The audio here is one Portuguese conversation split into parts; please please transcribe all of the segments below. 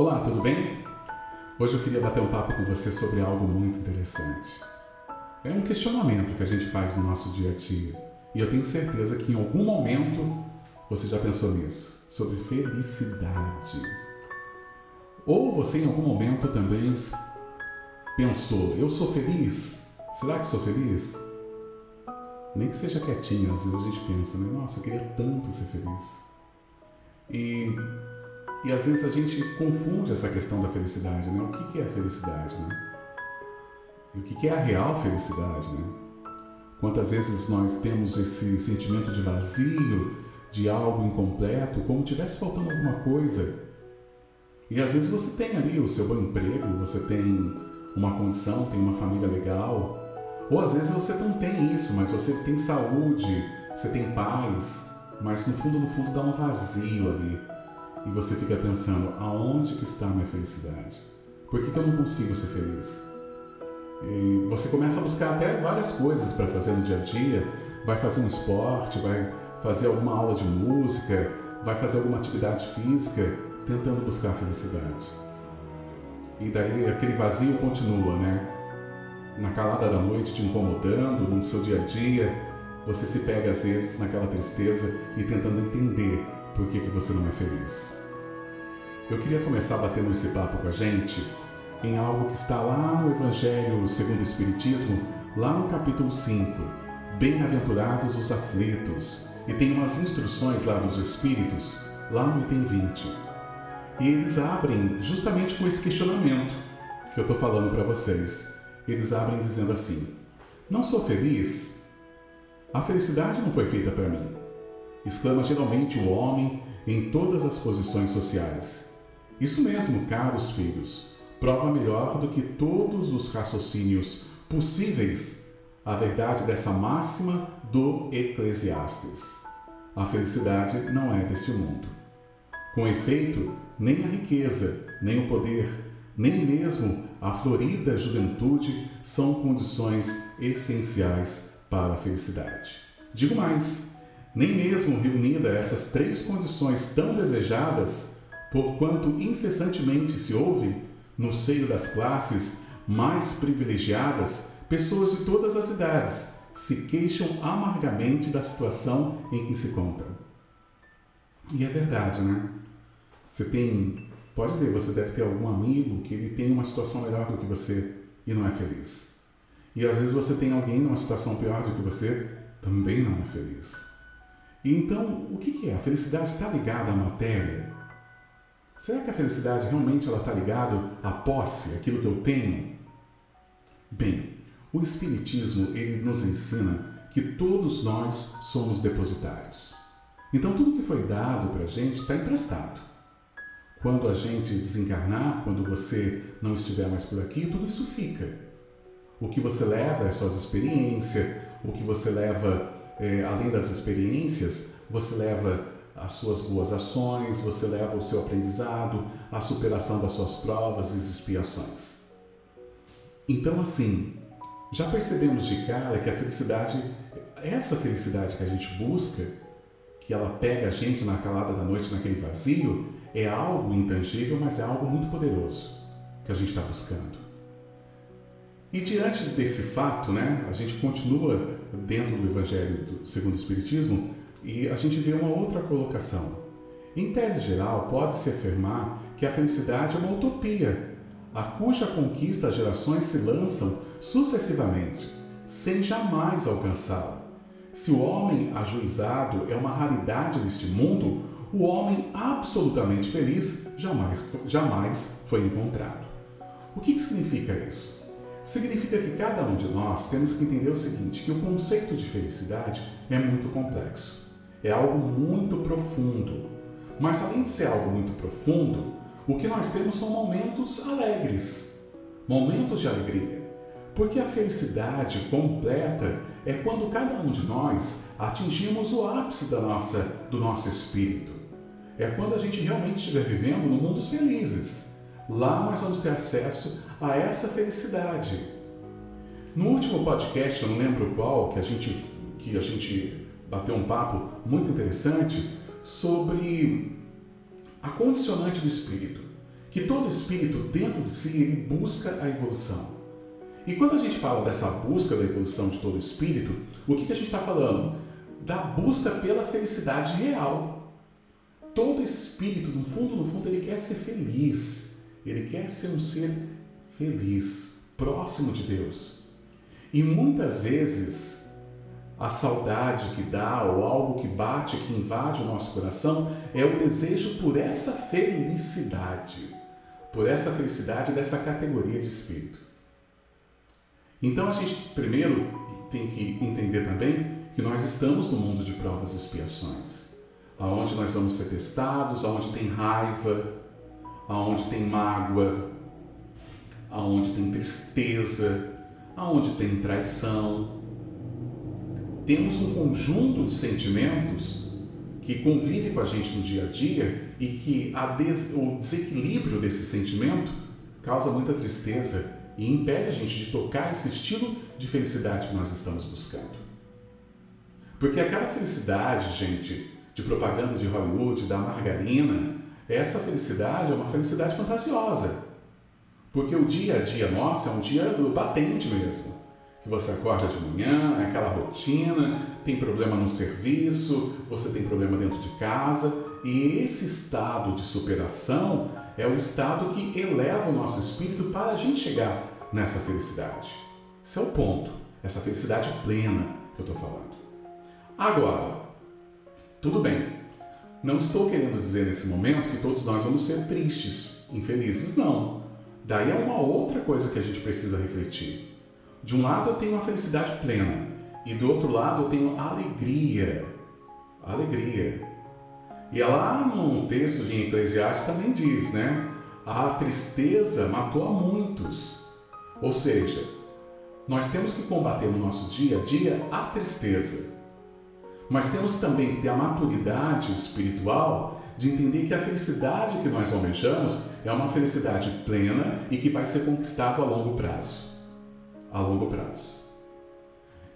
Olá, tudo bem? Hoje eu queria bater um papo com você sobre algo muito interessante. É um questionamento que a gente faz no nosso dia a dia e eu tenho certeza que em algum momento você já pensou nisso sobre felicidade. Ou você em algum momento também pensou: eu sou feliz? Será que sou feliz? Nem que seja quietinho, às vezes a gente pensa, né? Nossa, eu queria tanto ser feliz. E, e às vezes a gente confunde essa questão da felicidade, né? O que, que é felicidade, né? E o que, que é a real felicidade, né? Quantas vezes nós temos esse sentimento de vazio, de algo incompleto, como tivesse faltando alguma coisa. E às vezes você tem ali o seu bom emprego, você tem uma condição, tem uma família legal, ou às vezes você não tem isso, mas você tem saúde, você tem paz, mas no fundo, no fundo dá um vazio ali. E você fica pensando, aonde que está a minha felicidade? Por que, que eu não consigo ser feliz? E você começa a buscar até várias coisas para fazer no dia a dia, vai fazer um esporte, vai fazer alguma aula de música, vai fazer alguma atividade física, tentando buscar a felicidade. E daí aquele vazio continua, né? na calada da noite te incomodando, no seu dia a dia, você se pega às vezes naquela tristeza e tentando entender por que, que você não é feliz. Eu queria começar batendo esse papo com a gente em algo que está lá no Evangelho segundo o Espiritismo, lá no capítulo 5. Bem-aventurados os aflitos. E tem umas instruções lá dos Espíritos, lá no item 20. E eles abrem justamente com esse questionamento que eu estou falando para vocês eles abrem dizendo assim: Não sou feliz? A felicidade não foi feita para mim. Exclama geralmente o homem em todas as posições sociais. Isso mesmo, caros filhos, prova melhor do que todos os raciocínios possíveis a verdade dessa máxima do Eclesiastes. A felicidade não é deste mundo. Com efeito, nem a riqueza, nem o poder, nem mesmo a florida juventude são condições essenciais para a felicidade. Digo mais, nem mesmo reunida essas três condições tão desejadas, porquanto incessantemente se ouve, no seio das classes mais privilegiadas, pessoas de todas as idades se queixam amargamente da situação em que se encontram. E é verdade, né? Você tem Pode ver, você deve ter algum amigo que ele tem uma situação melhor do que você e não é feliz. E às vezes você tem alguém numa situação pior do que você, também não é feliz. Então, o que é? A felicidade está ligada à matéria? Será que a felicidade realmente ela está ligada à posse, aquilo que eu tenho? Bem, o Espiritismo ele nos ensina que todos nós somos depositários. Então tudo que foi dado para a gente está emprestado. Quando a gente desencarnar, quando você não estiver mais por aqui, tudo isso fica. O que você leva é suas experiências, o que você leva, é, além das experiências, você leva as suas boas ações, você leva o seu aprendizado, a superação das suas provas e expiações. Então, assim, já percebemos de cara que a felicidade, essa felicidade que a gente busca, que ela pega a gente na calada da noite, naquele vazio, é algo intangível, mas é algo muito poderoso que a gente está buscando. E diante desse fato, né, a gente continua dentro do Evangelho do, segundo o Espiritismo e a gente vê uma outra colocação. Em tese geral, pode-se afirmar que a felicidade é uma utopia, a cuja conquista as gerações se lançam sucessivamente, sem jamais alcançá-la. Se o homem ajuizado é uma raridade neste mundo, o homem absolutamente feliz jamais, jamais foi encontrado. O que, que significa isso? Significa que cada um de nós temos que entender o seguinte, que o conceito de felicidade é muito complexo. É algo muito profundo. Mas além de ser algo muito profundo, o que nós temos são momentos alegres, momentos de alegria. Porque a felicidade completa é quando cada um de nós atingimos o ápice da nossa, do nosso espírito é quando a gente realmente estiver vivendo no mundo dos felizes. Lá nós vamos ter acesso a essa felicidade. No último podcast, eu não lembro qual, que a gente, que a gente bateu um papo muito interessante sobre a condicionante do espírito. que todo espírito dentro de si ele busca a evolução. E quando a gente fala dessa busca da evolução de todo espírito, o que, que a gente está falando? Da busca pela felicidade real. Todo espírito, no fundo, no fundo, ele quer ser feliz. Ele quer ser um ser feliz, próximo de Deus. E muitas vezes a saudade que dá ou algo que bate, que invade o nosso coração é o desejo por essa felicidade, por essa felicidade dessa categoria de espírito. Então a gente primeiro tem que entender também que nós estamos no mundo de provas e expiações, aonde nós vamos ser testados, aonde tem raiva, aonde tem mágoa, aonde tem tristeza, aonde tem traição. Temos um conjunto de sentimentos que convive com a gente no dia a dia e que des o desequilíbrio desse sentimento causa muita tristeza e impede a gente de tocar esse estilo de felicidade que nós estamos buscando. Porque aquela felicidade, gente, de propaganda de Hollywood, da margarina, essa felicidade é uma felicidade fantasiosa. Porque o dia a dia nosso é um dia batente mesmo. Que você acorda de manhã, é aquela rotina, tem problema no serviço, você tem problema dentro de casa, e esse estado de superação é o estado que eleva o nosso espírito para a gente chegar nessa felicidade. Esse é o ponto, essa felicidade plena que eu estou falando. Agora, tudo bem, não estou querendo dizer nesse momento que todos nós vamos ser tristes, infelizes, não. Daí é uma outra coisa que a gente precisa refletir. De um lado eu tenho a felicidade plena e do outro lado eu tenho alegria. Alegria. E lá no texto de Eclesiastes também diz, né? A tristeza matou a muitos. Ou seja, nós temos que combater no nosso dia a dia a tristeza. Mas temos também que ter a maturidade espiritual de entender que a felicidade que nós almejamos é uma felicidade plena e que vai ser conquistada a longo prazo. A longo prazo.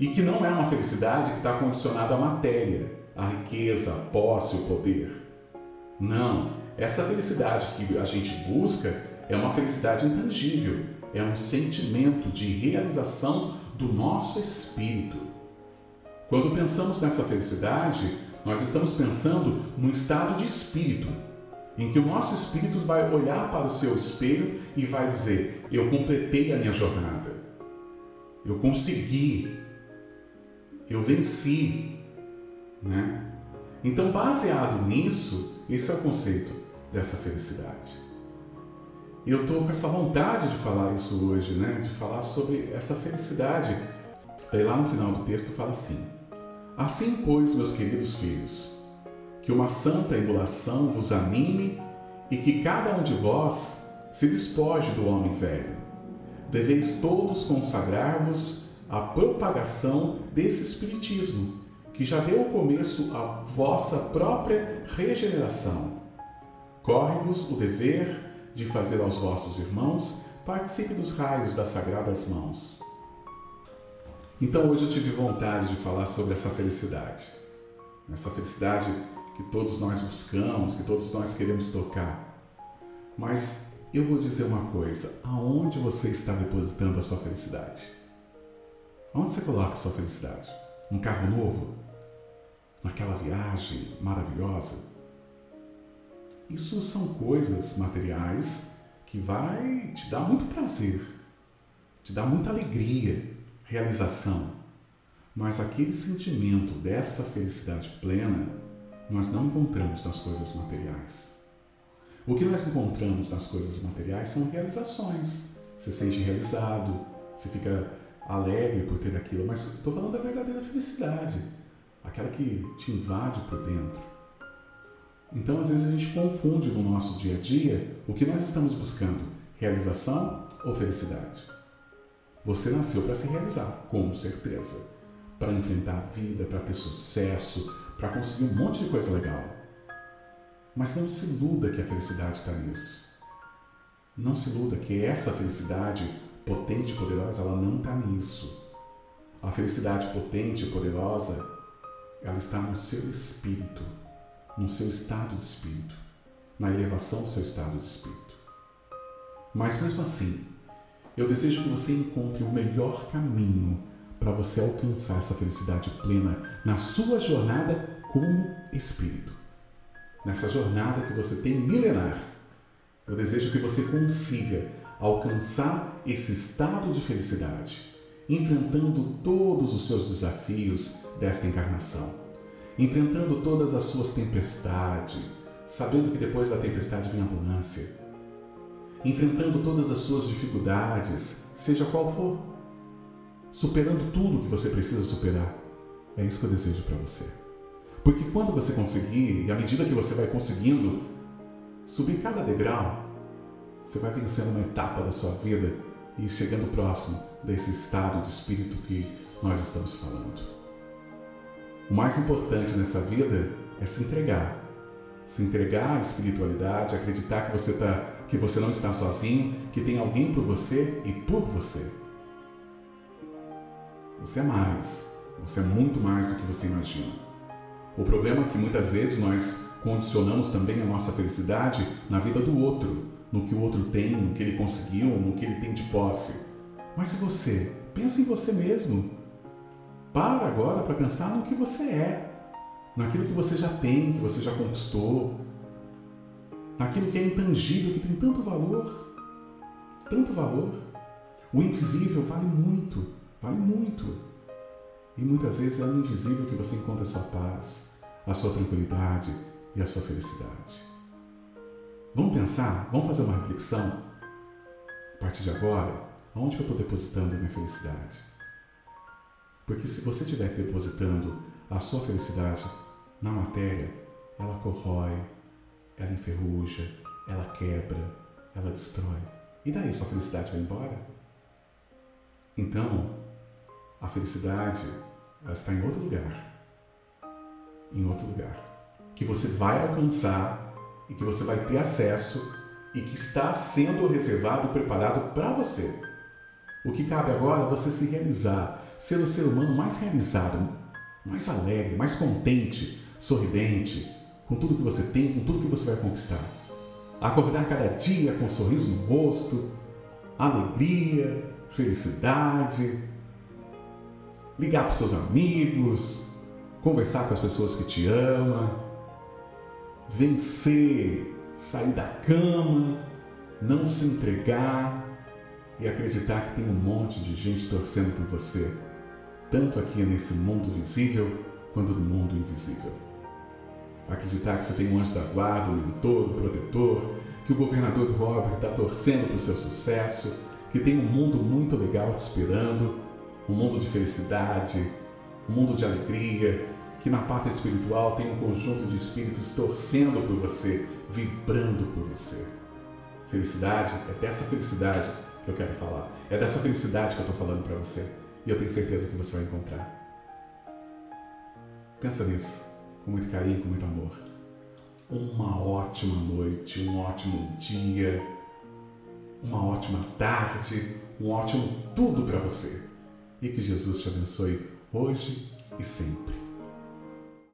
E que não é uma felicidade que está condicionada à matéria, à riqueza, à posse, ao poder. Não. Essa felicidade que a gente busca é uma felicidade intangível, é um sentimento de realização do nosso espírito. Quando pensamos nessa felicidade, nós estamos pensando num estado de espírito, em que o nosso espírito vai olhar para o seu espelho e vai dizer: Eu completei a minha jornada, eu consegui, eu venci. Né? Então, baseado nisso, esse é o conceito dessa felicidade. E eu estou com essa vontade de falar isso hoje, né? de falar sobre essa felicidade. Daí lá no final do texto fala assim: Assim, pois, meus queridos filhos, que uma santa emulação vos anime e que cada um de vós se despoje do homem velho. Deveis todos consagrar-vos à propagação desse Espiritismo, que já deu começo à vossa própria regeneração. Corre-vos o dever de fazer aos vossos irmãos, participe dos raios das sagradas mãos. Então hoje eu tive vontade de falar sobre essa felicidade. Essa felicidade que todos nós buscamos, que todos nós queremos tocar. Mas eu vou dizer uma coisa: aonde você está depositando a sua felicidade? Onde você coloca a sua felicidade? Um carro novo? Naquela viagem maravilhosa? Isso são coisas materiais que vai te dar muito prazer, te dar muita alegria, realização. Mas aquele sentimento dessa felicidade plena nós não encontramos nas coisas materiais. O que nós encontramos nas coisas materiais são realizações. Você se sente realizado, você fica alegre por ter aquilo, mas estou falando da verdadeira felicidade, aquela que te invade por dentro então, às vezes, a gente confunde no nosso dia a dia o que nós estamos buscando: realização ou felicidade. Você nasceu para se realizar, com certeza. Para enfrentar a vida, para ter sucesso, para conseguir um monte de coisa legal. Mas não se iluda que a felicidade está nisso. Não se iluda que essa felicidade potente e poderosa, ela não está nisso. A felicidade potente e poderosa, ela está no seu espírito no seu estado de espírito, na elevação do seu estado de espírito. Mas mesmo assim, eu desejo que você encontre o melhor caminho para você alcançar essa felicidade plena na sua jornada como espírito. Nessa jornada que você tem milenar, eu desejo que você consiga alcançar esse estado de felicidade, enfrentando todos os seus desafios desta encarnação, enfrentando todas as suas tempestades, sabendo que depois da tempestade vem a abundância enfrentando todas as suas dificuldades, seja qual for, superando tudo que você precisa superar. É isso que eu desejo para você. Porque quando você conseguir, e à medida que você vai conseguindo subir cada degrau, você vai vencendo uma etapa da sua vida e chegando próximo desse estado de espírito que nós estamos falando. O mais importante nessa vida é se entregar. Se entregar à espiritualidade, acreditar que você está que você não está sozinho, que tem alguém por você e por você. Você é mais, você é muito mais do que você imagina. O problema é que muitas vezes nós condicionamos também a nossa felicidade na vida do outro, no que o outro tem, no que ele conseguiu, no que ele tem de posse. Mas e você? Pensa em você mesmo. Para agora para pensar no que você é, naquilo que você já tem, que você já conquistou, naquilo que é intangível, que tem tanto valor, tanto valor. O invisível vale muito, vale muito. E muitas vezes é no invisível que você encontra a sua paz, a sua tranquilidade e a sua felicidade. Vamos pensar, vamos fazer uma reflexão a partir de agora, aonde eu estou depositando a minha felicidade? Porque se você estiver depositando a sua felicidade na matéria, ela corrói, ela enferruja, ela quebra, ela destrói. E daí sua felicidade vai embora? Então, a felicidade está em outro lugar. Em outro lugar. Que você vai alcançar e que você vai ter acesso e que está sendo reservado preparado para você. O que cabe agora é você se realizar, ser o ser humano mais realizado, mais alegre, mais contente, sorridente, com tudo que você tem, com tudo que você vai conquistar. Acordar cada dia com um sorriso no rosto, alegria, felicidade, ligar para os seus amigos, conversar com as pessoas que te amam, vencer, sair da cama, não se entregar e acreditar que tem um monte de gente torcendo por você, tanto aqui nesse mundo visível quanto no mundo invisível. Acreditar que você tem um anjo da guarda, um mentor, um protetor, que o governador do Robert está torcendo para o seu sucesso, que tem um mundo muito legal te esperando, um mundo de felicidade, um mundo de alegria, que na parte espiritual tem um conjunto de espíritos torcendo por você, vibrando por você. Felicidade é dessa felicidade que eu quero falar. É dessa felicidade que eu estou falando para você. E eu tenho certeza que você vai encontrar. Pensa nisso com muito carinho, com muito amor. Uma ótima noite, um ótimo dia, uma ótima tarde, um ótimo tudo para você. E que Jesus te abençoe hoje e sempre.